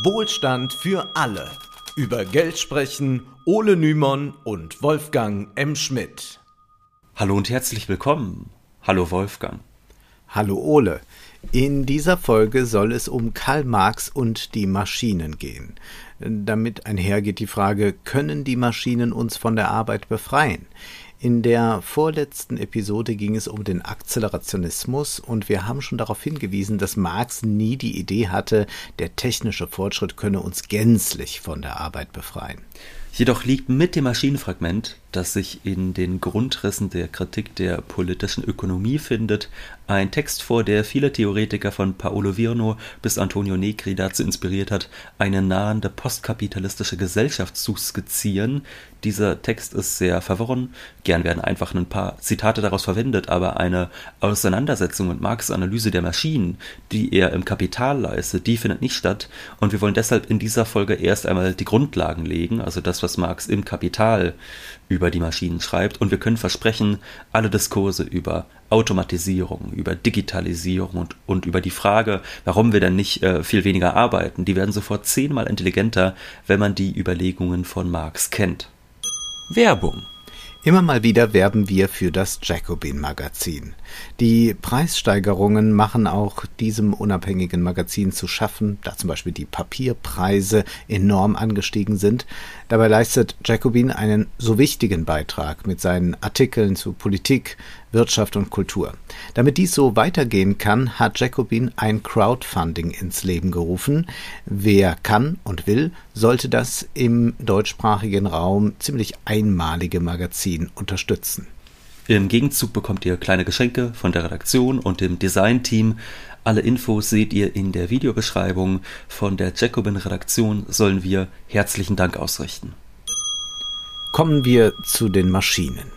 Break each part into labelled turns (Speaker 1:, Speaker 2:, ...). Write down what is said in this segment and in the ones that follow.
Speaker 1: Wohlstand für alle. Über Geld sprechen Ole Nymon und Wolfgang M. Schmidt.
Speaker 2: Hallo und herzlich willkommen. Hallo Wolfgang.
Speaker 1: Hallo Ole. In dieser Folge soll es um Karl Marx und die Maschinen gehen. Damit einhergeht die Frage, können die Maschinen uns von der Arbeit befreien? In der vorletzten Episode ging es um den Akzelerationismus und wir haben schon darauf hingewiesen, dass Marx nie die Idee hatte, der technische Fortschritt könne uns gänzlich von der Arbeit befreien.
Speaker 2: Jedoch liegt mit dem Maschinenfragment, das sich in den Grundrissen der Kritik der politischen Ökonomie findet, ein Text vor, der viele Theoretiker von Paolo Virno bis Antonio Negri dazu inspiriert hat, eine nahende postkapitalistische Gesellschaft zu skizzieren. Dieser Text ist sehr verworren. Gern werden einfach ein paar Zitate daraus verwendet, aber eine Auseinandersetzung mit Marx' Analyse der Maschinen, die er im Kapital leistet, die findet nicht statt. Und wir wollen deshalb in dieser Folge erst einmal die Grundlagen legen, also das, was Marx im Kapital über die Maschinen schreibt. Und wir können versprechen, alle Diskurse über Automatisierung, über Digitalisierung und, und über die Frage, warum wir denn nicht äh, viel weniger arbeiten, die werden sofort zehnmal intelligenter, wenn man die Überlegungen von Marx kennt. Werbung
Speaker 1: Immer mal wieder werben wir für das Jacobin Magazin. Die Preissteigerungen machen auch diesem unabhängigen Magazin zu schaffen, da zum Beispiel die Papierpreise enorm angestiegen sind. Dabei leistet Jacobin einen so wichtigen Beitrag mit seinen Artikeln zu Politik, Wirtschaft und Kultur. Damit dies so weitergehen kann, hat Jacobin ein Crowdfunding ins Leben gerufen. Wer kann und will, sollte das im deutschsprachigen Raum ziemlich einmalige Magazin unterstützen.
Speaker 2: Im Gegenzug bekommt ihr kleine Geschenke von der Redaktion und dem Designteam. Alle Infos seht ihr in der Videobeschreibung. Von der Jacobin Redaktion sollen wir herzlichen Dank ausrichten.
Speaker 1: Kommen wir zu den Maschinen.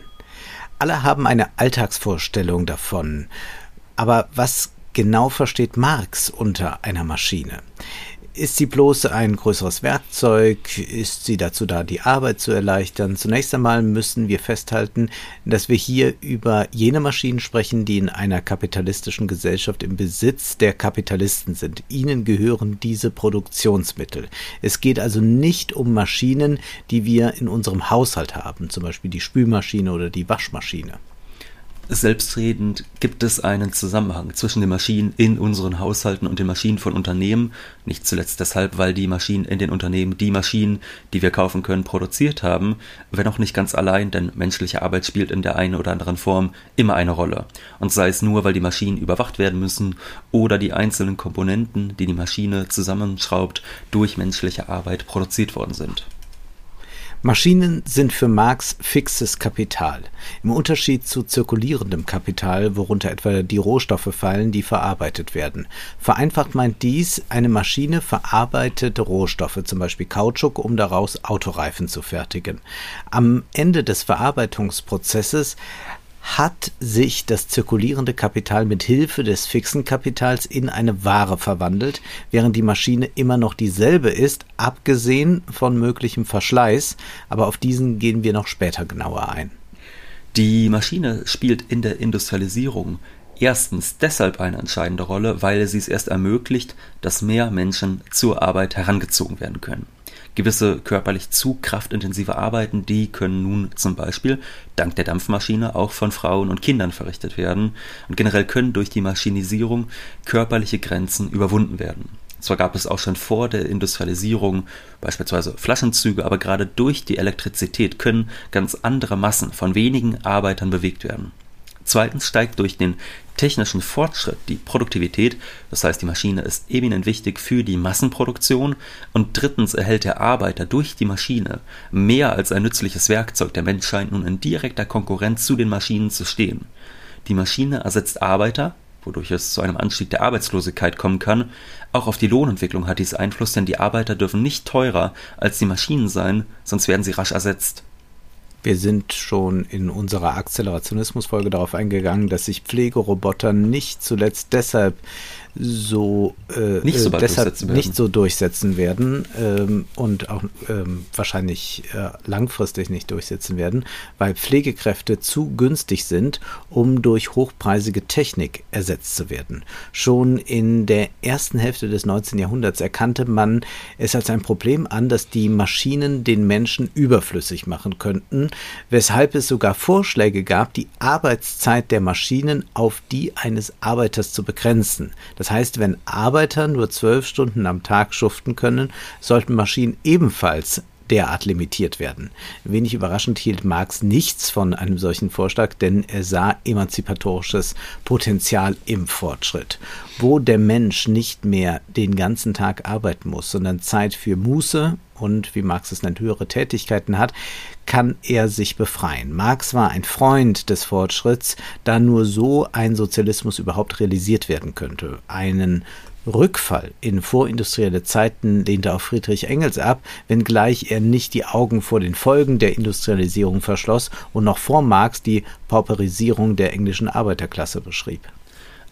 Speaker 1: Alle haben eine Alltagsvorstellung davon. Aber was genau versteht Marx unter einer Maschine? Ist sie bloß ein größeres Werkzeug? Ist sie dazu da, die Arbeit zu erleichtern? Zunächst einmal müssen wir festhalten, dass wir hier über jene Maschinen sprechen, die in einer kapitalistischen Gesellschaft im Besitz der Kapitalisten sind. Ihnen gehören diese Produktionsmittel. Es geht also nicht um Maschinen, die wir in unserem Haushalt haben, zum Beispiel die Spülmaschine oder die Waschmaschine.
Speaker 2: Selbstredend gibt es einen Zusammenhang zwischen den Maschinen in unseren Haushalten und den Maschinen von Unternehmen, nicht zuletzt deshalb, weil die Maschinen in den Unternehmen die Maschinen, die wir kaufen können, produziert haben, wenn auch nicht ganz allein, denn menschliche Arbeit spielt in der einen oder anderen Form immer eine Rolle. Und sei es nur, weil die Maschinen überwacht werden müssen oder die einzelnen Komponenten, die die Maschine zusammenschraubt, durch menschliche Arbeit produziert worden sind.
Speaker 1: Maschinen sind für Marx fixes Kapital, im Unterschied zu zirkulierendem Kapital, worunter etwa die Rohstoffe fallen, die verarbeitet werden. Vereinfacht meint dies, eine Maschine verarbeitet Rohstoffe, zum Beispiel Kautschuk, um daraus Autoreifen zu fertigen. Am Ende des Verarbeitungsprozesses hat sich das zirkulierende Kapital mit Hilfe des fixen Kapitals in eine Ware verwandelt, während die Maschine immer noch dieselbe ist, abgesehen von möglichem Verschleiß, aber auf diesen gehen wir noch später genauer ein.
Speaker 2: Die Maschine spielt in der Industrialisierung erstens deshalb eine entscheidende Rolle, weil sie es erst ermöglicht, dass mehr Menschen zur Arbeit herangezogen werden können. Gewisse körperlich zu kraftintensive Arbeiten, die können nun zum Beispiel dank der Dampfmaschine auch von Frauen und Kindern verrichtet werden und generell können durch die Maschinisierung körperliche Grenzen überwunden werden. Zwar gab es auch schon vor der Industrialisierung beispielsweise Flaschenzüge, aber gerade durch die Elektrizität können ganz andere Massen von wenigen Arbeitern bewegt werden. Zweitens steigt durch den technischen Fortschritt die Produktivität, das heißt die Maschine ist eminent wichtig für die Massenproduktion und drittens erhält der Arbeiter durch die Maschine mehr als ein nützliches Werkzeug. Der Mensch scheint nun in direkter Konkurrenz zu den Maschinen zu stehen. Die Maschine ersetzt Arbeiter, wodurch es zu einem Anstieg der Arbeitslosigkeit kommen kann. Auch auf die Lohnentwicklung hat dies Einfluss, denn die Arbeiter dürfen nicht teurer als die Maschinen sein, sonst werden sie rasch ersetzt.
Speaker 1: Wir sind schon in unserer Akzelerationismus-Folge darauf eingegangen, dass sich Pflegeroboter nicht zuletzt deshalb so
Speaker 2: äh, nicht so
Speaker 1: äh, deshalb nicht so durchsetzen werden ähm, und auch ähm, wahrscheinlich äh, langfristig nicht durchsetzen werden, weil Pflegekräfte zu günstig sind, um durch hochpreisige Technik ersetzt zu werden. Schon in der ersten Hälfte des 19. Jahrhunderts erkannte man es als ein Problem an, dass die Maschinen den Menschen überflüssig machen könnten, weshalb es sogar Vorschläge gab, die Arbeitszeit der Maschinen auf die eines Arbeiters zu begrenzen. Das heißt, wenn Arbeiter nur zwölf Stunden am Tag schuften können, sollten Maschinen ebenfalls derart limitiert werden. Wenig überraschend hielt Marx nichts von einem solchen Vorschlag, denn er sah emanzipatorisches Potenzial im Fortschritt. Wo der Mensch nicht mehr den ganzen Tag arbeiten muss, sondern Zeit für Muße und, wie Marx es nennt, höhere Tätigkeiten hat, kann er sich befreien. Marx war ein Freund des Fortschritts, da nur so ein Sozialismus überhaupt realisiert werden könnte. Einen Rückfall in vorindustrielle Zeiten lehnte auch Friedrich Engels ab, wenngleich er nicht die Augen vor den Folgen der Industrialisierung verschloss und noch vor Marx die Pauperisierung der englischen Arbeiterklasse beschrieb.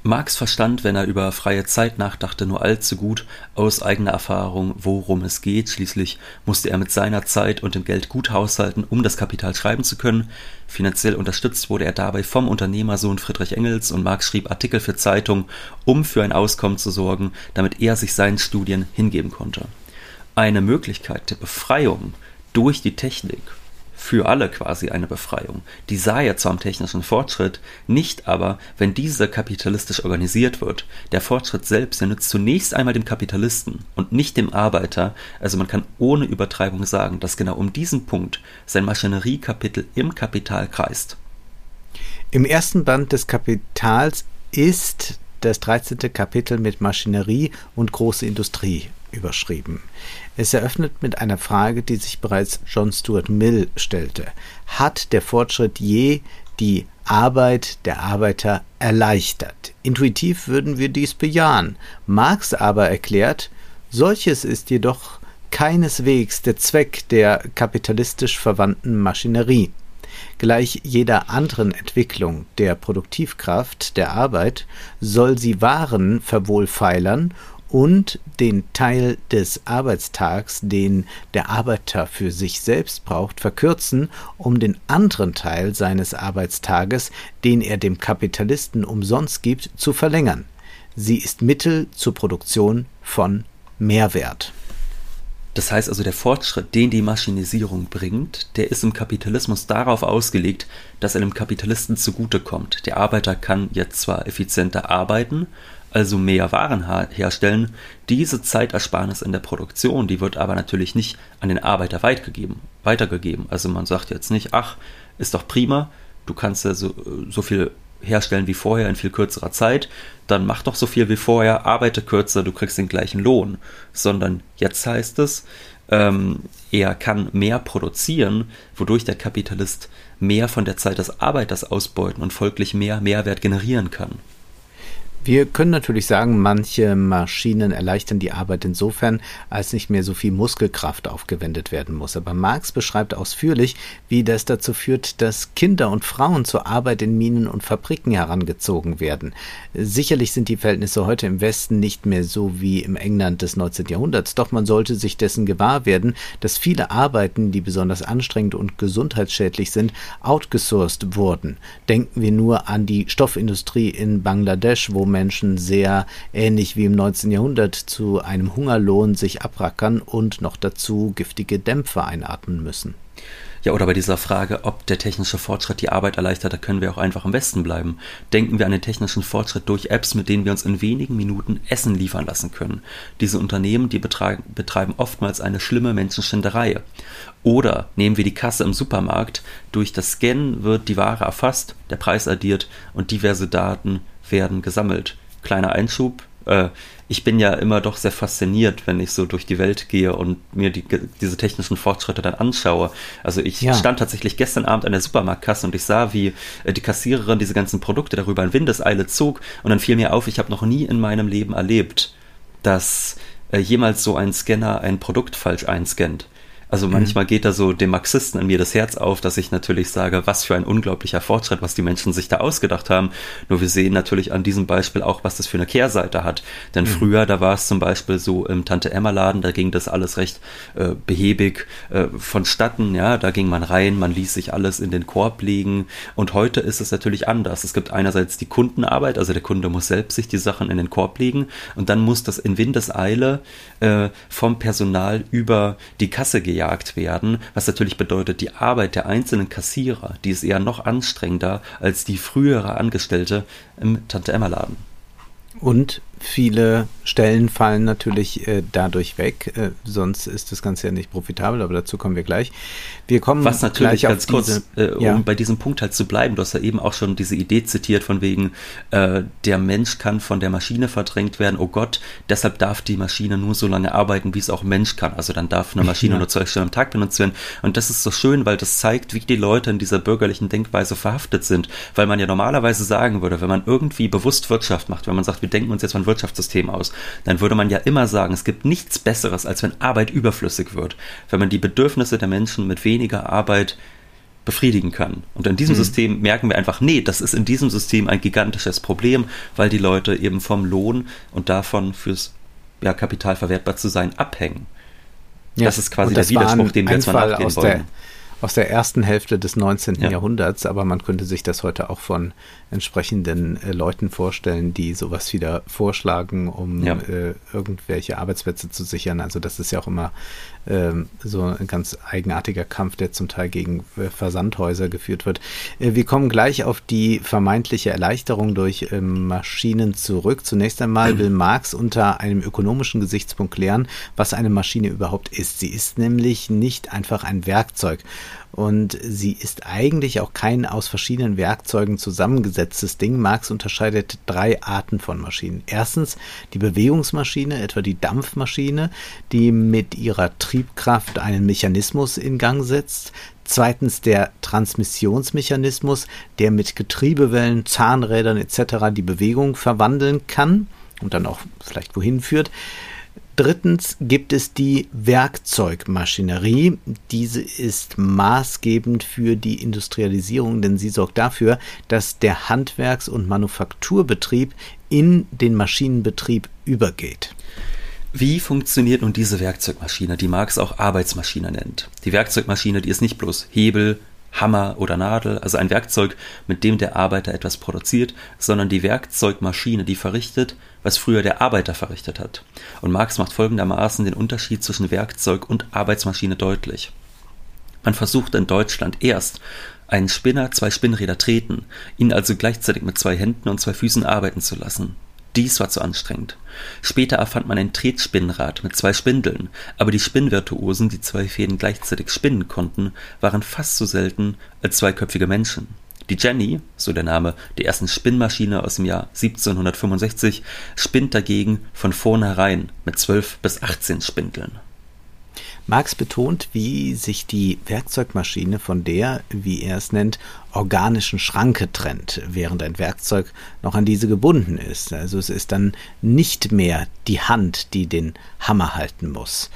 Speaker 2: Marx verstand, wenn er über freie Zeit nachdachte, nur allzu gut aus eigener Erfahrung, worum es geht. Schließlich musste er mit seiner Zeit und dem Geld gut haushalten, um das Kapital schreiben zu können. Finanziell unterstützt wurde er dabei vom Unternehmersohn Friedrich Engels und Marx schrieb Artikel für Zeitungen, um für ein Auskommen zu sorgen, damit er sich seinen Studien hingeben konnte. Eine Möglichkeit der Befreiung durch die Technik für alle quasi eine Befreiung. Die sah er zwar am technischen Fortschritt, nicht aber, wenn dieser kapitalistisch organisiert wird. Der Fortschritt selbst, der nützt zunächst einmal dem Kapitalisten und nicht dem Arbeiter. Also man kann ohne Übertreibung sagen, dass genau um diesen Punkt sein Maschinerie-Kapitel im Kapital kreist.
Speaker 1: Im ersten Band des Kapitals ist das 13. Kapitel mit Maschinerie und große Industrie überschrieben. Es eröffnet mit einer Frage, die sich bereits John Stuart Mill stellte. Hat der Fortschritt je die Arbeit der Arbeiter erleichtert? Intuitiv würden wir dies bejahen. Marx aber erklärt, solches ist jedoch keineswegs der Zweck der kapitalistisch verwandten Maschinerie. Gleich jeder anderen Entwicklung der Produktivkraft der Arbeit soll sie Waren verwohlfeilern und den Teil des Arbeitstags, den der Arbeiter für sich selbst braucht, verkürzen, um den anderen Teil seines Arbeitstages, den er dem Kapitalisten umsonst gibt, zu verlängern. Sie ist Mittel zur Produktion von Mehrwert.
Speaker 2: Das heißt also, der Fortschritt, den die Maschinisierung bringt, der ist im Kapitalismus darauf ausgelegt, dass er dem Kapitalisten zugutekommt. Der Arbeiter kann jetzt zwar effizienter arbeiten, also mehr Waren herstellen. Diese Zeitersparnis in der Produktion, die wird aber natürlich nicht an den Arbeiter weitergegeben. Also man sagt jetzt nicht, ach, ist doch prima, du kannst ja so, so viel herstellen wie vorher in viel kürzerer Zeit, dann mach doch so viel wie vorher, arbeite kürzer, du kriegst den gleichen Lohn. Sondern jetzt heißt es, ähm, er kann mehr produzieren, wodurch der Kapitalist mehr von der Zeit des Arbeiters ausbeuten und folglich mehr Mehrwert generieren kann.
Speaker 1: Wir können natürlich sagen, manche Maschinen erleichtern die Arbeit insofern, als nicht mehr so viel Muskelkraft aufgewendet werden muss. Aber Marx beschreibt ausführlich, wie das dazu führt, dass Kinder und Frauen zur Arbeit in Minen und Fabriken herangezogen werden. Sicherlich sind die Verhältnisse heute im Westen nicht mehr so wie im England des 19. Jahrhunderts, doch man sollte sich dessen gewahr werden, dass viele Arbeiten, die besonders anstrengend und gesundheitsschädlich sind, outgesourced wurden. Denken wir nur an die Stoffindustrie in Bangladesch, wo Menschen sehr ähnlich wie im 19. Jahrhundert zu einem Hungerlohn sich abrackern und noch dazu giftige Dämpfe einatmen müssen.
Speaker 2: Ja, oder bei dieser Frage, ob der technische Fortschritt die Arbeit erleichtert, da können wir auch einfach im Westen bleiben. Denken wir an den technischen Fortschritt durch Apps, mit denen wir uns in wenigen Minuten Essen liefern lassen können. Diese Unternehmen, die betreiben, oftmals eine schlimme Menschenschinderei. Oder nehmen wir die Kasse im Supermarkt. Durch das Scannen wird die Ware erfasst, der Preis addiert und diverse Daten werden gesammelt. Kleiner Einschub. Äh, ich bin ja immer doch sehr fasziniert, wenn ich so durch die Welt gehe und mir die, diese technischen Fortschritte dann anschaue. Also ich ja. stand tatsächlich gestern Abend an der Supermarktkasse und ich sah, wie äh, die Kassiererin diese ganzen Produkte darüber in Windeseile zog und dann fiel mir auf, ich habe noch nie in meinem Leben erlebt, dass äh, jemals so ein Scanner ein Produkt falsch einscannt. Also mhm. manchmal geht da so dem Marxisten in mir das Herz auf, dass ich natürlich sage, was für ein unglaublicher Fortschritt, was die Menschen sich da ausgedacht haben. Nur wir sehen natürlich an diesem Beispiel auch, was das für eine Kehrseite hat. Denn mhm. früher, da war es zum Beispiel so im Tante-Emma-Laden, da ging das alles recht äh, behäbig äh, vonstatten. Ja, da ging man rein, man ließ sich alles in den Korb legen. Und heute ist es natürlich anders. Es gibt einerseits die Kundenarbeit, also der Kunde muss selbst sich die Sachen in den Korb legen und dann muss das in Windeseile äh, vom Personal über die Kasse gejagt werden, was natürlich bedeutet, die Arbeit der einzelnen Kassierer, die ist eher noch anstrengender als die frühere Angestellte im Tante-Emma-Laden.
Speaker 1: Und viele Stellen fallen natürlich äh, dadurch weg, äh, sonst ist das Ganze ja nicht profitabel, aber dazu kommen wir gleich. Wir kommen
Speaker 2: Was natürlich ganz kurz, diese, äh, um bei diesem Punkt halt zu bleiben, du hast ja eben auch schon diese Idee zitiert von wegen, äh, der Mensch kann von der Maschine verdrängt werden, oh Gott, deshalb darf die Maschine nur so lange arbeiten, wie es auch Mensch kann. Also dann darf eine Maschine ja. nur zwei Stunden am Tag benutzt werden. Und das ist so schön, weil das zeigt, wie die Leute in dieser bürgerlichen Denkweise verhaftet sind. Weil man ja normalerweise sagen würde, wenn man irgendwie bewusst Wirtschaft macht, wenn man sagt, wir denken uns jetzt von Wirtschaftssystem aus, dann würde man ja immer sagen, es gibt nichts Besseres, als wenn Arbeit überflüssig wird. Wenn man die Bedürfnisse der Menschen mit weniger Arbeit befriedigen kann. Und in diesem mhm. System merken wir einfach, nee, das ist in diesem System ein gigantisches Problem, weil die Leute eben vom Lohn und davon fürs ja, Kapital verwertbar zu sein abhängen. Ja, das ist quasi der Widerspruch, den wir jetzt mal nachgehen wollen.
Speaker 1: Der, aus der ersten Hälfte des 19. Ja. Jahrhunderts, aber man könnte sich das heute auch von entsprechenden äh, Leuten vorstellen, die sowas wieder vorschlagen, um ja. äh, irgendwelche Arbeitsplätze zu sichern. Also das ist ja auch immer ähm, so ein ganz eigenartiger Kampf, der zum Teil gegen Versandhäuser geführt wird. Äh, wir kommen gleich auf die vermeintliche Erleichterung durch ähm, Maschinen zurück. Zunächst einmal will Marx unter einem ökonomischen Gesichtspunkt klären, was eine Maschine überhaupt ist. Sie ist nämlich nicht einfach ein Werkzeug und sie ist eigentlich auch kein aus verschiedenen Werkzeugen zusammengesetztes Ding. Marx unterscheidet drei Arten von Maschinen. Erstens die Bewegungsmaschine, etwa die Dampfmaschine, die mit ihrer Triebkraft einen Mechanismus in Gang setzt. Zweitens der Transmissionsmechanismus, der mit Getriebewellen, Zahnrädern etc. die Bewegung verwandeln kann und dann auch vielleicht wohin führt. Drittens gibt es die Werkzeugmaschinerie. Diese ist maßgebend für die Industrialisierung, denn sie sorgt dafür, dass der Handwerks- und Manufakturbetrieb in den Maschinenbetrieb übergeht.
Speaker 2: Wie funktioniert nun diese Werkzeugmaschine, die Marx auch Arbeitsmaschine nennt? Die Werkzeugmaschine, die ist nicht bloß Hebel, Hammer oder Nadel, also ein Werkzeug, mit dem der Arbeiter etwas produziert, sondern die Werkzeugmaschine, die verrichtet, was früher der Arbeiter verrichtet hat. Und Marx macht folgendermaßen den Unterschied zwischen Werkzeug und Arbeitsmaschine deutlich. Man versucht in Deutschland erst, einen Spinner zwei Spinnräder treten, ihn also gleichzeitig mit zwei Händen und zwei Füßen arbeiten zu lassen. Dies war zu anstrengend. Später erfand man ein Tretspinnrad mit zwei Spindeln, aber die Spinnvirtuosen, die zwei Fäden gleichzeitig spinnen konnten, waren fast so selten als zweiköpfige Menschen. Die Jenny, so der Name der ersten Spinnmaschine aus dem Jahr 1765, spinnt dagegen von vornherein mit 12 bis 18 Spindeln.
Speaker 1: Marx betont, wie sich die Werkzeugmaschine von der, wie er es nennt, organischen Schranke trennt, während ein Werkzeug noch an diese gebunden ist. Also es ist dann nicht mehr die Hand, die den Hammer halten muss.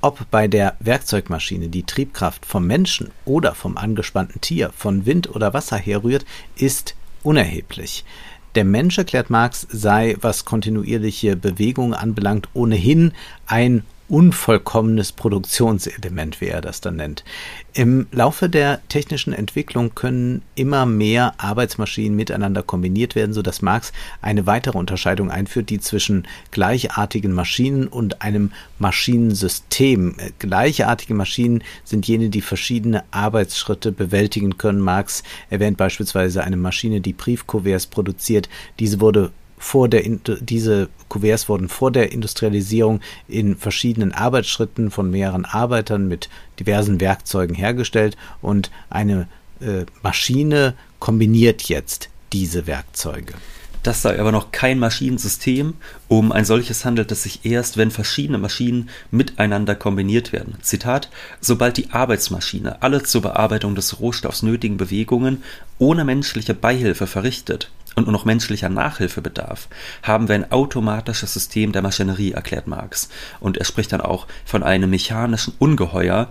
Speaker 1: Ob bei der Werkzeugmaschine die Triebkraft vom Menschen oder vom angespannten Tier, von Wind oder Wasser herrührt, ist unerheblich. Der Mensch, erklärt Marx, sei, was kontinuierliche Bewegung anbelangt, ohnehin ein unvollkommenes Produktionselement, wie er das dann nennt. Im Laufe der technischen Entwicklung können immer mehr Arbeitsmaschinen miteinander kombiniert werden, sodass Marx eine weitere Unterscheidung einführt, die zwischen gleichartigen Maschinen und einem Maschinensystem. Gleichartige Maschinen sind jene, die verschiedene Arbeitsschritte bewältigen können. Marx erwähnt beispielsweise eine Maschine, die Briefkuverts produziert. Diese wurde vor der diese Kuverts wurden vor der Industrialisierung in verschiedenen Arbeitsschritten von mehreren Arbeitern mit diversen Werkzeugen hergestellt und eine äh, Maschine kombiniert jetzt diese Werkzeuge.
Speaker 2: Das sei aber noch kein Maschinensystem. Um ein solches handelt es sich erst, wenn verschiedene Maschinen miteinander kombiniert werden. Zitat: Sobald die Arbeitsmaschine alle zur Bearbeitung des Rohstoffs nötigen Bewegungen ohne menschliche Beihilfe verrichtet, und nur noch menschlicher Nachhilfe bedarf, haben wir ein automatisches System der Maschinerie, erklärt Marx. Und er spricht dann auch von einem mechanischen Ungeheuer,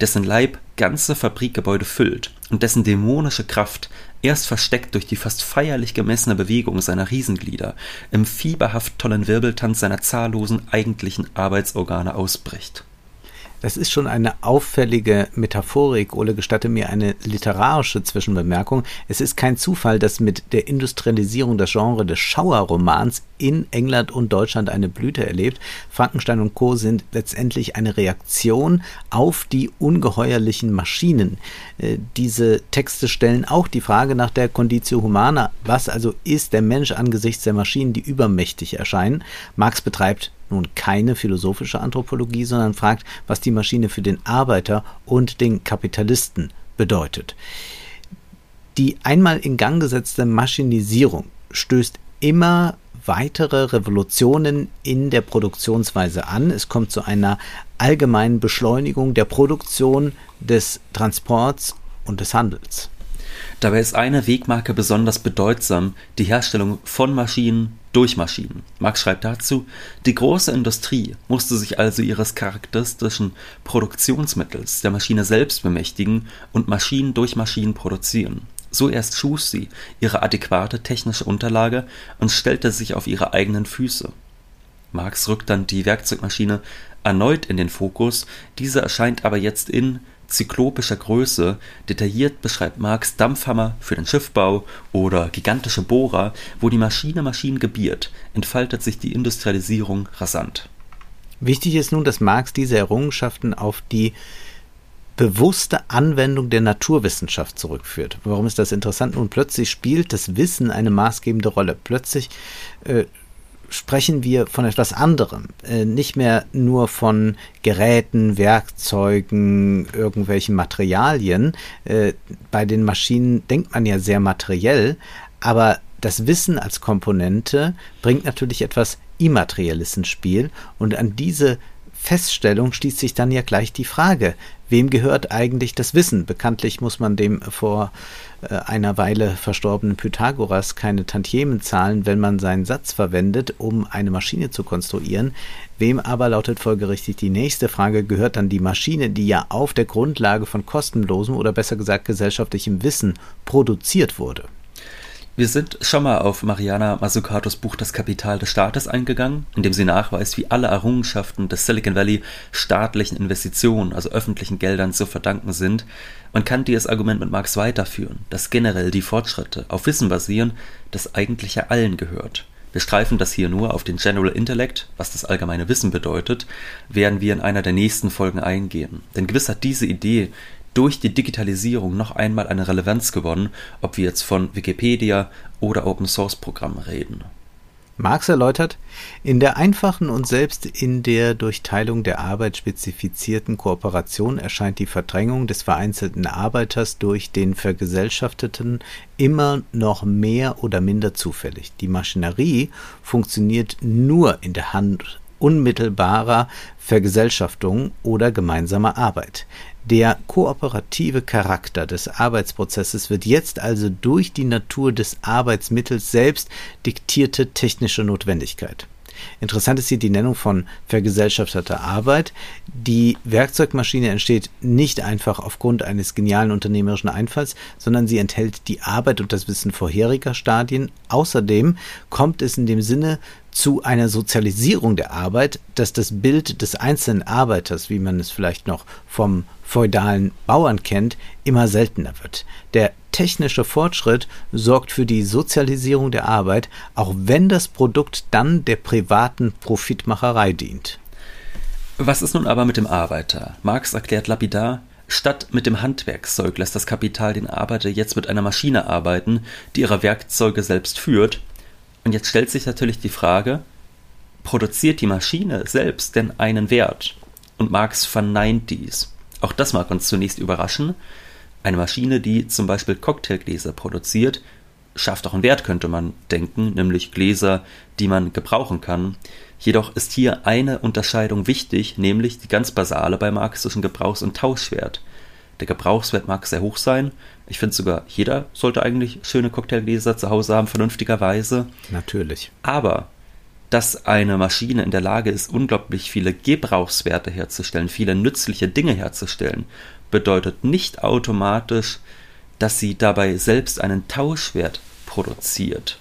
Speaker 2: dessen Leib ganze Fabrikgebäude füllt und dessen dämonische Kraft erst versteckt durch die fast feierlich gemessene Bewegung seiner Riesenglieder im fieberhaft tollen Wirbeltanz seiner zahllosen eigentlichen Arbeitsorgane ausbricht.
Speaker 1: Das ist schon eine auffällige Metaphorik. Ole, gestatte mir eine literarische Zwischenbemerkung. Es ist kein Zufall, dass mit der Industrialisierung das Genre des Schauerromans in England und Deutschland eine Blüte erlebt. Frankenstein und Co. sind letztendlich eine Reaktion auf die ungeheuerlichen Maschinen. Äh, diese Texte stellen auch die Frage nach der Conditio Humana. Was also ist der Mensch angesichts der Maschinen, die übermächtig erscheinen? Marx betreibt nun keine philosophische Anthropologie, sondern fragt, was die Maschine für den Arbeiter und den Kapitalisten bedeutet. Die einmal in Gang gesetzte Maschinisierung stößt immer weitere Revolutionen in der Produktionsweise an. Es kommt zu einer allgemeinen Beschleunigung der Produktion, des Transports und des Handels.
Speaker 2: Dabei ist eine Wegmarke besonders bedeutsam, die Herstellung von Maschinen durch Maschinen. Marx schreibt dazu, die große Industrie musste sich also ihres charakteristischen Produktionsmittels der Maschine selbst bemächtigen und Maschinen durch Maschinen produzieren. So erst schuf sie ihre adäquate technische Unterlage und stellte sich auf ihre eigenen Füße. Marx rückt dann die Werkzeugmaschine erneut in den Fokus, diese erscheint aber jetzt in zyklopischer Größe, detailliert beschreibt Marx Dampfhammer für den Schiffbau oder gigantische Bohrer, wo die Maschine Maschinen gebiert, entfaltet sich die Industrialisierung rasant.
Speaker 1: Wichtig ist nun, dass Marx diese Errungenschaften auf die bewusste Anwendung der Naturwissenschaft zurückführt. Warum ist das interessant? Nun plötzlich spielt das Wissen eine maßgebende Rolle. Plötzlich äh, sprechen wir von etwas anderem. Äh, nicht mehr nur von Geräten, Werkzeugen, irgendwelchen Materialien. Äh, bei den Maschinen denkt man ja sehr materiell, aber das Wissen als Komponente bringt natürlich etwas Immaterielles ins Spiel und an diese Feststellung schließt sich dann ja gleich die Frage, wem gehört eigentlich das Wissen? Bekanntlich muss man dem vor einer Weile verstorbenen Pythagoras keine Tantiemen zahlen, wenn man seinen Satz verwendet, um eine Maschine zu konstruieren. Wem aber lautet folgerichtig die nächste Frage, gehört dann die Maschine, die ja auf der Grundlage von kostenlosem oder besser gesagt gesellschaftlichem Wissen produziert wurde?
Speaker 2: Wir sind schon mal auf Mariana Mazzucatos Buch Das Kapital des Staates eingegangen, in dem sie nachweist, wie alle Errungenschaften des Silicon Valley staatlichen Investitionen, also öffentlichen Geldern, zu verdanken sind. Man kann dieses Argument mit Marx weiterführen, dass generell die Fortschritte auf Wissen basieren, das eigentlich ja allen gehört. Wir streifen das hier nur auf den General Intellect, was das allgemeine Wissen bedeutet, werden wir in einer der nächsten Folgen eingehen. Denn gewiss hat diese Idee durch die Digitalisierung noch einmal eine Relevanz gewonnen, ob wir jetzt von Wikipedia oder Open Source Programmen reden.
Speaker 1: Marx erläutert, in der einfachen und selbst in der durch Teilung der Arbeit spezifizierten Kooperation erscheint die Verdrängung des vereinzelten Arbeiters durch den Vergesellschafteten immer noch mehr oder minder zufällig. Die Maschinerie funktioniert nur in der Hand unmittelbarer Vergesellschaftung oder gemeinsamer Arbeit. Der kooperative Charakter des Arbeitsprozesses wird jetzt also durch die Natur des Arbeitsmittels selbst diktierte technische Notwendigkeit. Interessant ist hier die Nennung von vergesellschafteter Arbeit. Die Werkzeugmaschine entsteht nicht einfach aufgrund eines genialen unternehmerischen Einfalls, sondern sie enthält die Arbeit und das Wissen vorheriger Stadien. Außerdem kommt es in dem Sinne zu einer Sozialisierung der Arbeit, dass das Bild des einzelnen Arbeiters, wie man es vielleicht noch vom feudalen Bauern kennt, immer seltener wird. Der technische Fortschritt sorgt für die Sozialisierung der Arbeit, auch wenn das Produkt dann der privaten Profitmacherei dient.
Speaker 2: Was ist nun aber mit dem Arbeiter? Marx erklärt lapidar, Statt mit dem Handwerkszeug lässt das Kapital den Arbeiter jetzt mit einer Maschine arbeiten, die ihre Werkzeuge selbst führt. Und jetzt stellt sich natürlich die Frage, produziert die Maschine selbst denn einen Wert? Und Marx verneint dies. Auch das mag uns zunächst überraschen, eine Maschine, die zum Beispiel Cocktailgläser produziert, schafft auch einen Wert, könnte man denken, nämlich Gläser, die man gebrauchen kann. Jedoch ist hier eine Unterscheidung wichtig, nämlich die ganz basale bei Marx zwischen Gebrauchs- und Tauschwert. Der Gebrauchswert mag sehr hoch sein. Ich finde sogar, jeder sollte eigentlich schöne Cocktailgläser zu Hause haben, vernünftigerweise.
Speaker 1: Natürlich.
Speaker 2: Aber dass eine Maschine in der Lage ist, unglaublich viele Gebrauchswerte herzustellen, viele nützliche Dinge herzustellen, bedeutet nicht automatisch, dass sie dabei selbst einen Tauschwert produziert.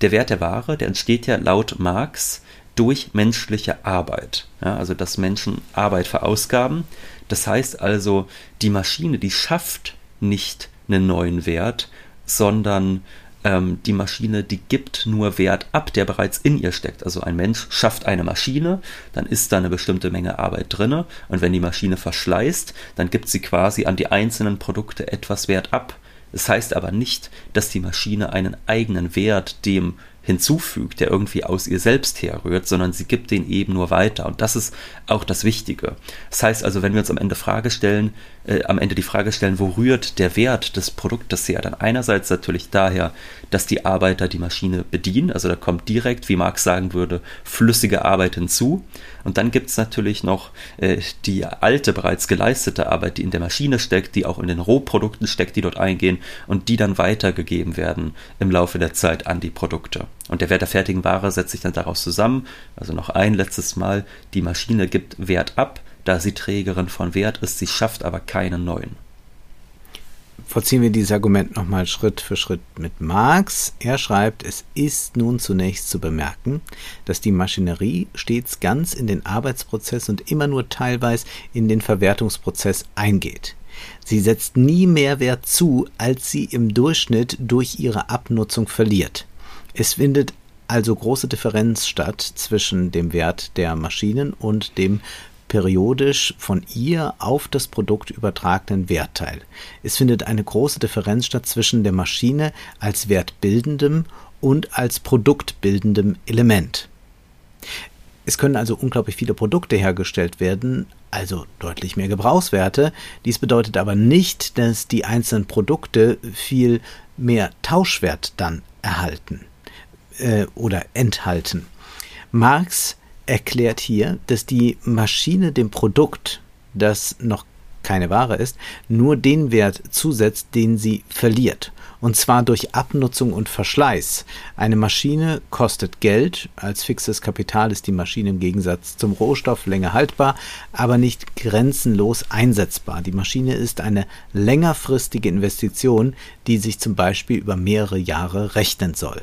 Speaker 2: Der Wert der Ware, der entsteht ja laut Marx durch menschliche Arbeit. Ja, also dass Menschen Arbeit verausgaben. Das heißt also, die Maschine, die schafft nicht einen neuen Wert, sondern ähm, die Maschine, die gibt nur Wert ab, der bereits in ihr steckt. Also ein Mensch schafft eine Maschine, dann ist da eine bestimmte Menge Arbeit drinne und wenn die Maschine verschleißt, dann gibt sie quasi an die einzelnen Produkte etwas Wert ab. Es das heißt aber nicht, dass die Maschine einen eigenen Wert dem hinzufügt, der irgendwie aus ihr selbst herrührt, sondern sie gibt den eben nur weiter. Und das ist auch das Wichtige. Das heißt also, wenn wir uns am Ende Frage stellen, äh, am Ende die Frage stellen, wo rührt der Wert des Produktes her, dann einerseits natürlich daher, dass die Arbeiter die Maschine bedienen, also da kommt direkt, wie Marx sagen würde, flüssige Arbeit hinzu. Und dann gibt es natürlich noch äh, die alte, bereits geleistete Arbeit, die in der Maschine steckt, die auch in den Rohprodukten steckt, die dort eingehen und die dann weitergegeben werden im Laufe der Zeit an die Produkte. Und der Wert der fertigen Ware setzt sich dann daraus zusammen. Also noch ein letztes Mal, die Maschine gibt Wert ab, da sie Trägerin von Wert ist, sie schafft aber keinen neuen.
Speaker 1: Vollziehen wir dieses Argument nochmal Schritt für Schritt mit Marx. Er schreibt, es ist nun zunächst zu bemerken, dass die Maschinerie stets ganz in den Arbeitsprozess und immer nur teilweise in den Verwertungsprozess eingeht. Sie setzt nie mehr Wert zu, als sie im Durchschnitt durch ihre Abnutzung verliert. Es findet also große Differenz statt zwischen dem Wert der Maschinen und dem periodisch von ihr auf das Produkt übertragenen Wertteil. Es findet eine große Differenz statt zwischen der Maschine als wertbildendem und als produktbildendem Element. Es können also unglaublich viele Produkte hergestellt werden, also deutlich mehr Gebrauchswerte. Dies bedeutet aber nicht, dass die einzelnen Produkte viel mehr Tauschwert dann erhalten äh, oder enthalten. Marx erklärt hier, dass die Maschine dem Produkt, das noch keine Ware ist, nur den Wert zusetzt, den sie verliert. Und zwar durch Abnutzung und Verschleiß. Eine Maschine kostet Geld. Als fixes Kapital ist die Maschine im Gegensatz zum Rohstoff länger haltbar, aber nicht grenzenlos einsetzbar. Die Maschine ist eine längerfristige Investition, die sich zum Beispiel über mehrere Jahre rechnen soll.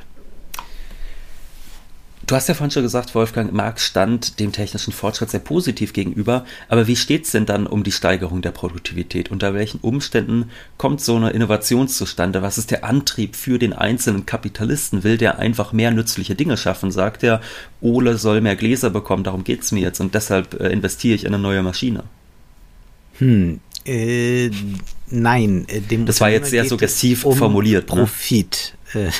Speaker 2: Du hast ja vorhin schon gesagt, Wolfgang, Marx stand dem technischen Fortschritt sehr positiv gegenüber. Aber wie steht es denn dann um die Steigerung der Produktivität? Unter welchen Umständen kommt so eine Innovation zustande? Was ist der Antrieb für den einzelnen Kapitalisten? Will der einfach mehr nützliche Dinge schaffen? Sagt er, Ole soll mehr Gläser bekommen, darum geht es mir jetzt und deshalb äh, investiere ich in eine neue Maschine?
Speaker 1: Hm, äh, nein.
Speaker 2: Äh, dem das war jetzt sehr suggestiv um formuliert.
Speaker 1: Ne? Profit. Ne?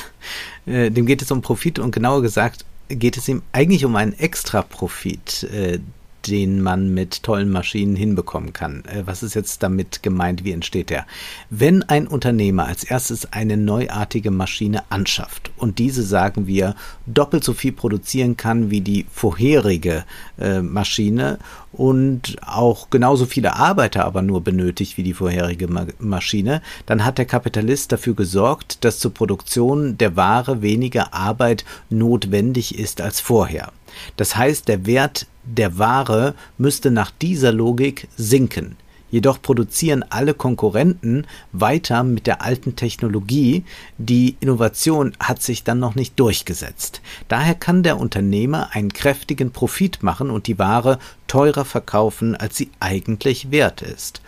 Speaker 1: Äh, dem geht es um Profit und genauer gesagt geht es ihm eigentlich um einen Extraprofit, äh, den man mit tollen Maschinen hinbekommen kann. Äh, was ist jetzt damit gemeint? Wie entsteht der? Wenn ein Unternehmer als erstes eine neuartige Maschine anschafft und diese, sagen wir, doppelt so viel produzieren kann wie die vorherige äh, Maschine und auch genauso viele Arbeiter aber nur benötigt wie die vorherige Ma Maschine, dann hat der Kapitalist dafür gesorgt, dass zur Produktion der Ware weniger Arbeit notwendig ist als vorher. Das heißt, der Wert der Ware müsste nach dieser Logik sinken. Jedoch produzieren alle Konkurrenten weiter mit der alten Technologie. Die Innovation hat sich dann noch nicht durchgesetzt. Daher kann der Unternehmer einen kräftigen Profit machen und die Ware teurer verkaufen, als sie eigentlich wert ist.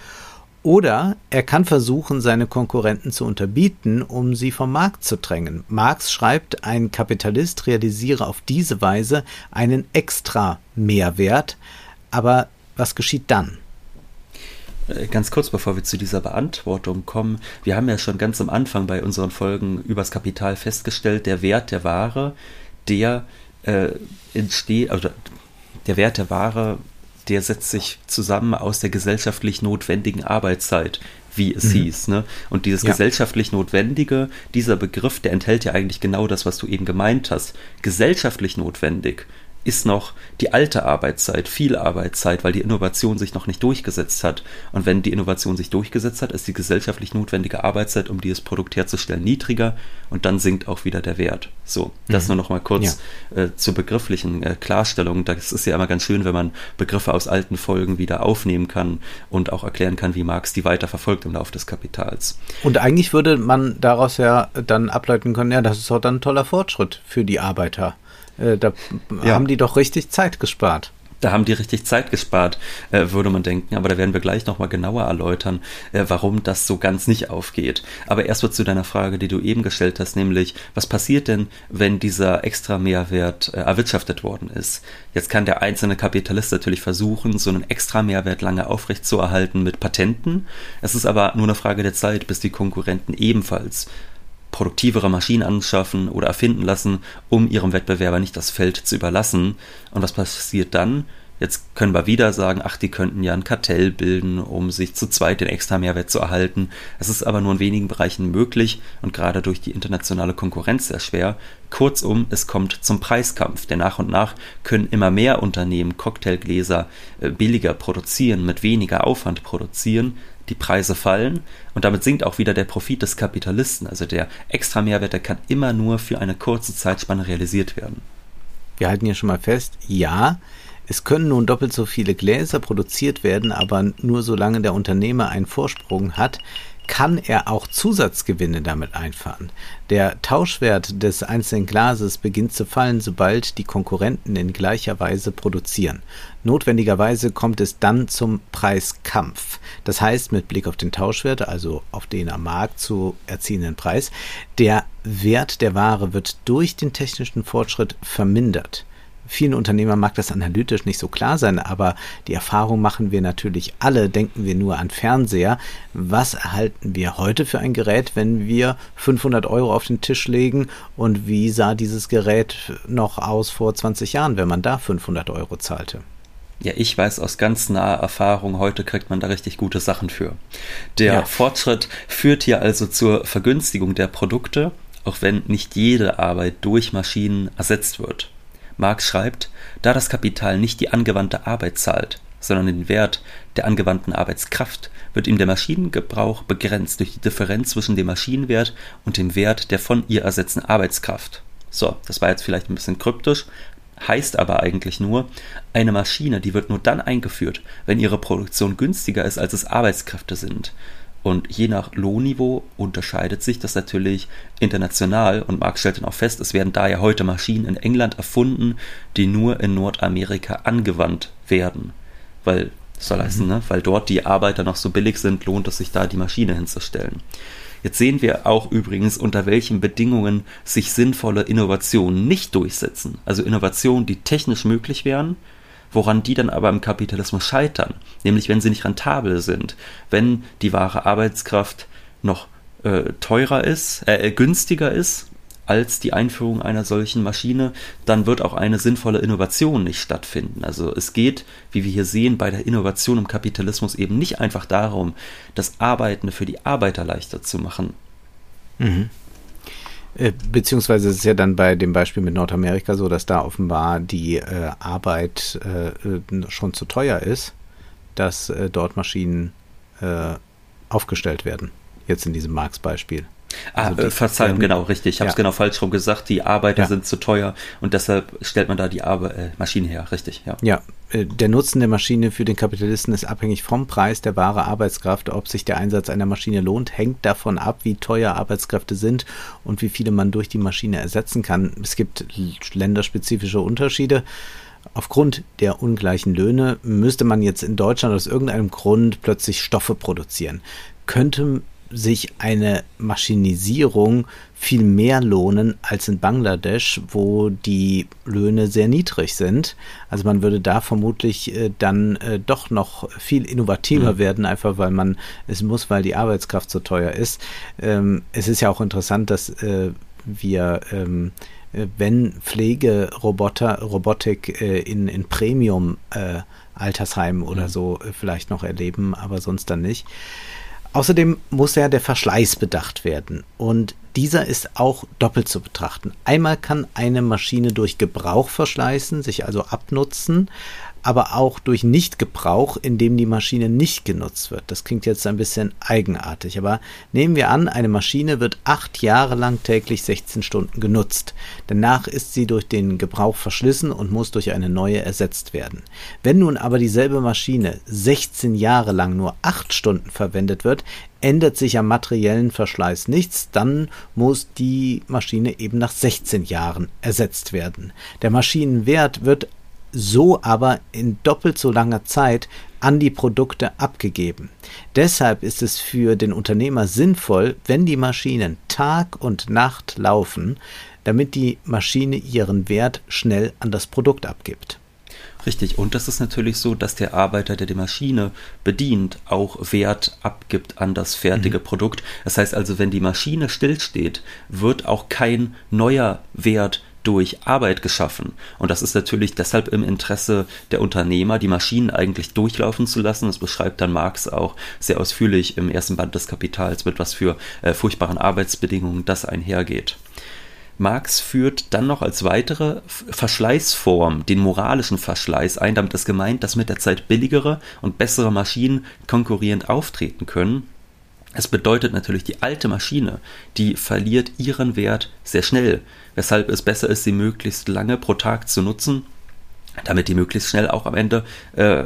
Speaker 1: Oder er kann versuchen, seine Konkurrenten zu unterbieten, um sie vom Markt zu drängen. Marx schreibt, ein Kapitalist realisiere auf diese Weise einen extra Mehrwert. Aber was geschieht dann?
Speaker 2: Äh, ganz kurz, bevor wir zu dieser Beantwortung kommen. Wir haben ja schon ganz am Anfang bei unseren Folgen übers Kapital festgestellt, der Wert der Ware, der äh, entsteht, also der Wert der Ware der setzt sich zusammen aus der gesellschaftlich notwendigen Arbeitszeit, wie es mhm. hieß. Ne? Und dieses ja. gesellschaftlich Notwendige, dieser Begriff, der enthält ja eigentlich genau das, was du eben gemeint hast. Gesellschaftlich notwendig ist noch die alte Arbeitszeit, viel Arbeitszeit, weil die Innovation sich noch nicht durchgesetzt hat. Und wenn die Innovation sich durchgesetzt hat, ist die gesellschaftlich notwendige Arbeitszeit, um dieses Produkt herzustellen, niedriger und dann sinkt auch wieder der Wert. So, das mhm. nur noch mal kurz ja. äh, zur begrifflichen äh, Klarstellung. Das ist ja immer ganz schön, wenn man Begriffe aus alten Folgen wieder aufnehmen kann und auch erklären kann, wie Marx die weiter verfolgt im Laufe des Kapitals.
Speaker 1: Und eigentlich würde man daraus ja dann ableiten können, ja, das ist auch dann ein toller Fortschritt für die Arbeiter. Äh, da ja. haben die doch richtig Zeit gespart.
Speaker 2: Da haben die richtig Zeit gespart, äh, würde man denken. Aber da werden wir gleich nochmal genauer erläutern, äh, warum das so ganz nicht aufgeht. Aber erst wird zu deiner Frage, die du eben gestellt hast, nämlich, was passiert denn, wenn dieser extra Mehrwert äh, erwirtschaftet worden ist? Jetzt kann der einzelne Kapitalist natürlich versuchen, so einen extra Mehrwert lange aufrechtzuerhalten mit Patenten. Es ist aber nur eine Frage der Zeit, bis die Konkurrenten ebenfalls produktivere Maschinen anschaffen oder erfinden lassen, um ihrem Wettbewerber nicht das Feld zu überlassen. Und was passiert dann? Jetzt können wir wieder sagen, ach, die könnten ja ein Kartell bilden, um sich zu zweit den extra Mehrwert zu erhalten. Es ist aber nur in wenigen Bereichen möglich und gerade durch die internationale Konkurrenz sehr schwer. Kurzum, es kommt zum Preiskampf, denn nach und nach können immer mehr Unternehmen Cocktailgläser äh, billiger produzieren, mit weniger Aufwand produzieren die Preise fallen und damit sinkt auch wieder der Profit des Kapitalisten. Also der extra Mehrwert, der kann immer nur für eine kurze Zeitspanne realisiert werden.
Speaker 1: Wir halten hier schon mal fest, ja, es können nun doppelt so viele Gläser produziert werden, aber nur solange der Unternehmer einen Vorsprung hat, kann er auch Zusatzgewinne damit einfahren. Der Tauschwert des einzelnen Glases beginnt zu fallen, sobald die Konkurrenten in gleicher Weise produzieren. Notwendigerweise kommt es dann zum Preiskampf. Das heißt, mit Blick auf den Tauschwert, also auf den am Markt zu erzielenden Preis, der Wert der Ware wird durch den technischen Fortschritt vermindert. Vielen Unternehmern mag das analytisch nicht so klar sein, aber die Erfahrung machen wir natürlich alle. Denken wir nur an Fernseher. Was erhalten wir heute für ein Gerät, wenn wir 500 Euro auf den Tisch legen? Und wie sah dieses Gerät noch aus vor 20 Jahren, wenn man da 500 Euro zahlte?
Speaker 2: Ja, ich weiß aus ganz naher Erfahrung, heute kriegt man da richtig gute Sachen für. Der ja. Fortschritt führt hier also zur Vergünstigung der Produkte, auch wenn nicht jede Arbeit durch Maschinen ersetzt wird. Marx schreibt, da das Kapital nicht die angewandte Arbeit zahlt, sondern den Wert der angewandten Arbeitskraft, wird ihm der Maschinengebrauch begrenzt durch die Differenz zwischen dem Maschinenwert und dem Wert der von ihr ersetzten Arbeitskraft. So, das war jetzt vielleicht ein bisschen kryptisch, heißt aber eigentlich nur, eine Maschine, die wird nur dann eingeführt, wenn ihre Produktion günstiger ist, als es Arbeitskräfte sind. Und je nach Lohnniveau unterscheidet sich das natürlich international. Und Marx stellt dann auch fest, es werden daher heute Maschinen in England erfunden, die nur in Nordamerika angewandt werden. Weil, soll mhm. heißen, ne? weil dort die Arbeiter noch so billig sind, lohnt es sich da, die Maschine hinzustellen. Jetzt sehen wir auch übrigens, unter welchen Bedingungen sich sinnvolle Innovationen nicht durchsetzen. Also Innovationen, die technisch möglich wären, woran die dann aber im Kapitalismus scheitern, nämlich wenn sie nicht rentabel sind, wenn die wahre Arbeitskraft noch äh, teurer ist, äh, günstiger ist als die Einführung einer solchen Maschine, dann wird auch eine sinnvolle Innovation nicht stattfinden. Also es geht, wie wir hier sehen, bei der Innovation im Kapitalismus eben nicht einfach darum, das Arbeiten für die Arbeiter leichter zu machen.
Speaker 1: Mhm. Äh, beziehungsweise ist es ja dann bei dem Beispiel mit Nordamerika so, dass da offenbar die äh, Arbeit äh schon zu teuer ist, dass äh, dort Maschinen äh, aufgestellt werden. Jetzt in diesem Marx-Beispiel.
Speaker 2: Ah, also Verzeihung, genau, richtig. Ich habe es ja. genau falsch rum gesagt. Die Arbeiter ja. sind zu teuer und deshalb stellt man da die Arbe äh, Maschinen her, richtig, ja.
Speaker 1: Ja, äh, der Nutzen der Maschine für den Kapitalisten ist abhängig vom Preis der wahre Arbeitskraft. Ob sich der Einsatz einer Maschine lohnt, hängt davon ab, wie teuer Arbeitskräfte sind und wie viele man durch die Maschine ersetzen kann. Es gibt länderspezifische Unterschiede. Aufgrund der ungleichen Löhne müsste man jetzt in Deutschland aus irgendeinem Grund plötzlich Stoffe produzieren. Könnte sich eine Maschinisierung viel mehr lohnen als in Bangladesch, wo die Löhne sehr niedrig sind. Also man würde da vermutlich äh, dann äh, doch noch viel innovativer mhm. werden, einfach weil man es muss, weil die Arbeitskraft so teuer ist. Ähm, es ist ja auch interessant, dass äh, wir ähm, äh, wenn Pflegeroboter, Robotik äh, in, in Premium äh, Altersheimen oder mhm. so vielleicht noch erleben, aber sonst dann nicht. Außerdem muss ja der Verschleiß bedacht werden. Und dieser ist auch doppelt zu betrachten. Einmal kann eine Maschine durch Gebrauch verschleißen, sich also abnutzen, aber auch durch Nichtgebrauch, indem die Maschine nicht genutzt wird. Das klingt jetzt ein bisschen eigenartig, aber nehmen wir an, eine Maschine wird acht Jahre lang täglich 16 Stunden genutzt. Danach ist sie durch den Gebrauch verschlissen und muss durch eine neue ersetzt werden. Wenn nun aber dieselbe Maschine 16 Jahre lang nur acht Stunden verwendet wird, ändert sich am materiellen Verschleiß nichts, dann muss die Maschine eben nach 16 Jahren ersetzt werden. Der Maschinenwert wird so aber in doppelt so langer Zeit an die Produkte abgegeben. Deshalb ist es für den Unternehmer sinnvoll, wenn die Maschinen Tag und Nacht laufen, damit die Maschine ihren Wert schnell an das Produkt abgibt.
Speaker 2: Richtig, und das ist natürlich so, dass der Arbeiter, der die Maschine bedient, auch Wert abgibt an das fertige mhm. Produkt. Das heißt also, wenn die Maschine stillsteht, wird auch kein neuer Wert durch Arbeit geschaffen. Und das ist natürlich deshalb im Interesse der Unternehmer, die Maschinen eigentlich durchlaufen zu lassen. Das beschreibt dann Marx auch sehr ausführlich im ersten Band des Kapitals, mit was für äh, furchtbaren Arbeitsbedingungen das einhergeht. Marx führt dann noch als weitere Verschleißform den moralischen Verschleiß ein. Damit ist gemeint, dass mit der Zeit billigere und bessere Maschinen konkurrierend auftreten können es bedeutet natürlich, die alte Maschine, die verliert ihren Wert sehr schnell, weshalb es besser ist, sie möglichst lange pro Tag zu nutzen, damit die möglichst schnell auch am Ende äh,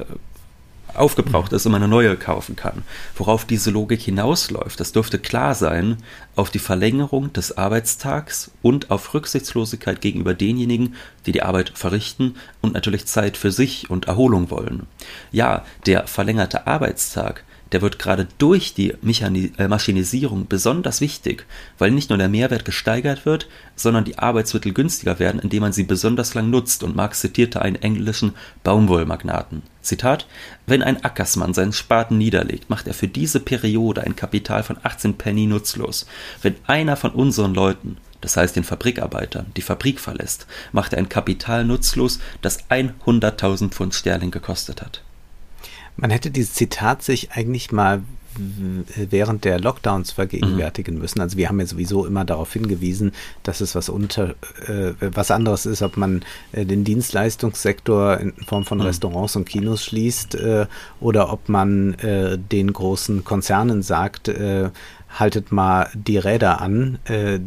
Speaker 2: aufgebraucht ist und man eine neue kaufen kann. Worauf diese Logik hinausläuft, das dürfte klar sein, auf die Verlängerung des Arbeitstags und auf Rücksichtslosigkeit gegenüber denjenigen, die die Arbeit verrichten und natürlich Zeit für sich und Erholung wollen. Ja, der verlängerte Arbeitstag der wird gerade durch die Mechani äh, Maschinisierung besonders wichtig, weil nicht nur der Mehrwert gesteigert wird, sondern die Arbeitsmittel günstiger werden, indem man sie besonders lang nutzt. Und Marx zitierte einen englischen Baumwollmagnaten. Zitat: Wenn ein Ackersmann seinen Spaten niederlegt, macht er für diese Periode ein Kapital von 18 Penny nutzlos. Wenn einer von unseren Leuten das heißt den Fabrikarbeitern, die Fabrik verlässt, macht er ein Kapital nutzlos, das 100.000 Pfund Sterling gekostet hat.
Speaker 1: Man hätte dieses Zitat sich eigentlich mal während der Lockdowns vergegenwärtigen mhm. müssen. Also wir haben ja sowieso immer darauf hingewiesen, dass es was unter äh, was anderes ist, ob man äh, den Dienstleistungssektor in Form von mhm. Restaurants und Kinos schließt äh, oder ob man äh, den großen Konzernen sagt, äh, haltet mal die Räder an, äh,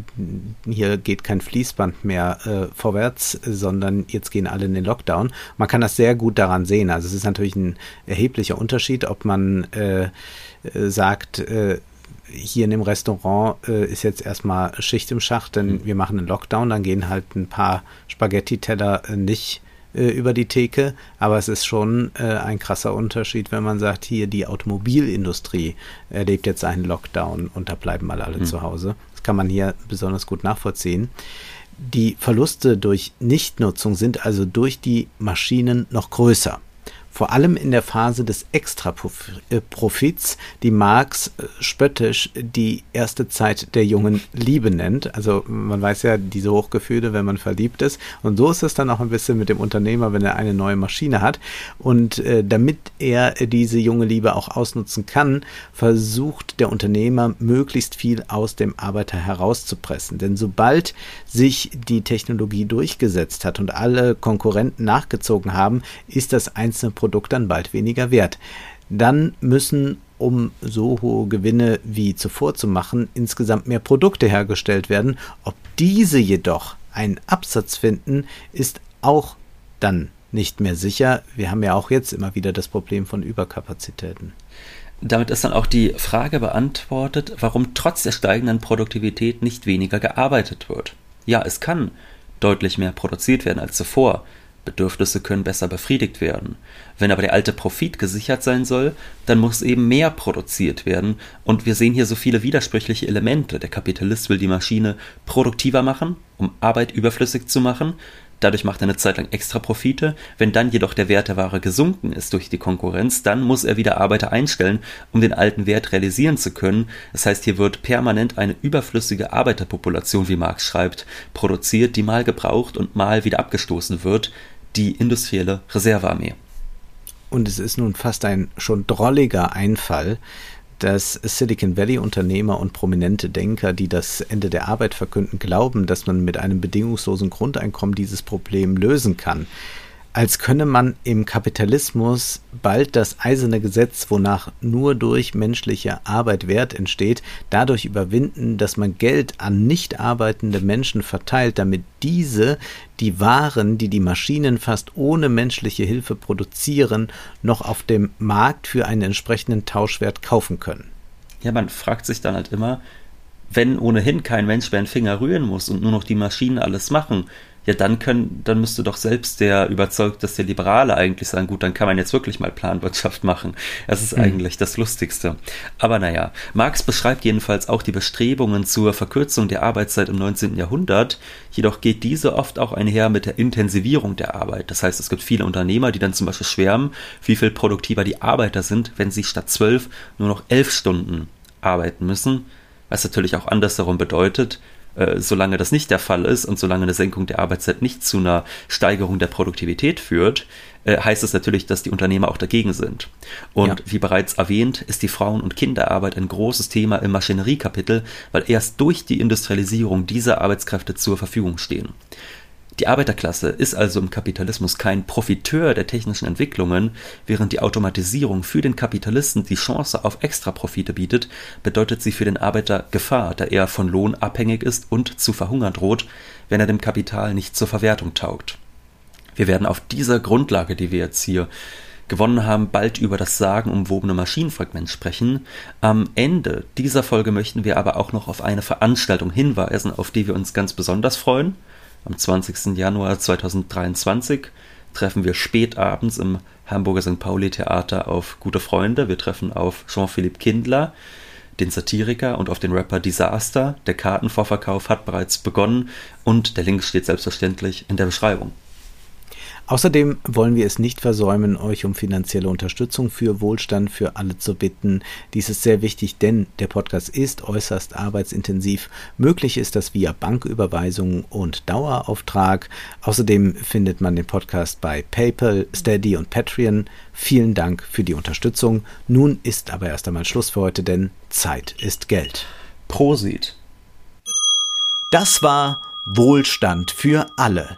Speaker 1: hier geht kein Fließband mehr äh, vorwärts, sondern jetzt gehen alle in den Lockdown. Man kann das sehr gut daran sehen. Also es ist natürlich ein erheblicher Unterschied, ob man äh, äh sagt, äh, hier in dem Restaurant äh, ist jetzt erstmal Schicht im Schacht, denn mhm. wir machen einen Lockdown, dann gehen halt ein paar Spaghetti-Teller nicht äh, über die Theke, aber es ist schon äh, ein krasser Unterschied, wenn man sagt, hier die Automobilindustrie erlebt jetzt einen Lockdown und da bleiben mal alle mhm. zu Hause. Das kann man hier besonders gut nachvollziehen. Die Verluste durch Nichtnutzung sind also durch die Maschinen noch größer vor allem in der Phase des Extraprofits, die Marx äh, spöttisch die erste Zeit der jungen Liebe nennt. Also man weiß ja diese Hochgefühle, wenn man verliebt ist. Und so ist es dann auch ein bisschen mit dem Unternehmer, wenn er eine neue Maschine hat. Und äh, damit er diese junge Liebe auch ausnutzen kann, versucht der Unternehmer möglichst viel aus dem Arbeiter herauszupressen. Denn sobald sich die Technologie durchgesetzt hat und alle Konkurrenten nachgezogen haben, ist das einzelne Produkt dann bald weniger wert. Dann müssen, um so hohe Gewinne wie zuvor zu machen, insgesamt mehr Produkte hergestellt werden. Ob diese jedoch einen Absatz finden, ist auch dann nicht mehr sicher. Wir haben ja auch jetzt immer wieder das Problem von Überkapazitäten.
Speaker 2: Damit ist dann auch die Frage beantwortet, warum trotz der steigenden Produktivität nicht weniger gearbeitet wird. Ja, es kann deutlich mehr produziert werden als zuvor, Bedürfnisse können besser befriedigt werden. Wenn aber der alte Profit gesichert sein soll, dann muss eben mehr produziert werden. Und wir sehen hier so viele widersprüchliche Elemente. Der Kapitalist will die Maschine produktiver machen, um Arbeit überflüssig zu machen. Dadurch macht er eine Zeit lang extra Profite. Wenn dann jedoch der Wert der Ware gesunken ist durch die Konkurrenz, dann muss er wieder Arbeiter einstellen, um den alten Wert realisieren zu können. Das heißt, hier wird permanent eine überflüssige Arbeiterpopulation, wie Marx schreibt, produziert, die mal gebraucht und mal wieder abgestoßen wird die industrielle Reservearmee.
Speaker 1: Und es ist nun fast ein schon drolliger Einfall, dass Silicon Valley Unternehmer und prominente Denker, die das Ende der Arbeit verkünden, glauben, dass man mit einem bedingungslosen Grundeinkommen dieses Problem lösen kann als könne man im Kapitalismus bald das eiserne Gesetz, wonach nur durch menschliche Arbeit Wert entsteht, dadurch überwinden, dass man Geld an nicht arbeitende Menschen verteilt, damit diese die Waren, die die Maschinen fast ohne menschliche Hilfe produzieren, noch auf dem Markt für einen entsprechenden Tauschwert kaufen können.
Speaker 2: Ja, man fragt sich dann halt immer, wenn ohnehin kein Mensch mehr einen Finger rühren muss und nur noch die Maschinen alles machen, ja, dann können, dann müsste doch selbst der überzeugteste Liberale eigentlich sagen, gut, dann kann man jetzt wirklich mal Planwirtschaft machen. Das ist mhm. eigentlich das Lustigste. Aber naja, Marx beschreibt jedenfalls auch die Bestrebungen zur Verkürzung der Arbeitszeit im 19. Jahrhundert, jedoch geht diese oft auch einher mit der Intensivierung der Arbeit. Das heißt, es gibt viele Unternehmer, die dann zum Beispiel schwärmen, wie viel produktiver die Arbeiter sind, wenn sie statt zwölf nur noch elf Stunden arbeiten müssen, was natürlich auch andersherum bedeutet, äh, solange das nicht der Fall ist und solange eine Senkung der Arbeitszeit nicht zu einer Steigerung der Produktivität führt, äh, heißt es natürlich, dass die Unternehmer auch dagegen sind. Und ja. wie bereits erwähnt, ist die Frauen- und Kinderarbeit ein großes Thema im Maschineriekapitel, weil erst durch die Industrialisierung diese Arbeitskräfte zur Verfügung stehen. Die Arbeiterklasse ist also im Kapitalismus kein Profiteur der technischen Entwicklungen, während die Automatisierung für den Kapitalisten die Chance auf Extraprofite bietet, bedeutet sie für den Arbeiter Gefahr, da er von Lohn abhängig ist und zu verhungern droht, wenn er dem Kapital nicht zur Verwertung taugt. Wir werden auf dieser Grundlage, die wir jetzt hier gewonnen haben, bald über das sagenumwobene Maschinenfragment sprechen. Am Ende dieser Folge möchten wir aber auch noch auf eine Veranstaltung hinweisen, auf die wir uns ganz besonders freuen. Am 20. Januar 2023 treffen wir spät abends im Hamburger St. Pauli Theater auf gute Freunde. Wir treffen auf Jean-Philippe Kindler, den Satiriker und auf den Rapper Disaster. Der Kartenvorverkauf hat bereits begonnen und der Link steht selbstverständlich in der Beschreibung.
Speaker 1: Außerdem wollen wir es nicht versäumen, euch um finanzielle Unterstützung für Wohlstand für alle zu bitten. Dies ist sehr wichtig, denn der Podcast ist äußerst arbeitsintensiv. Möglich ist das via Banküberweisung und Dauerauftrag. Außerdem findet man den Podcast bei PayPal, Steady und Patreon. Vielen Dank für die Unterstützung. Nun ist aber erst einmal Schluss für heute, denn Zeit ist Geld.
Speaker 2: Prosit.
Speaker 1: Das war Wohlstand für alle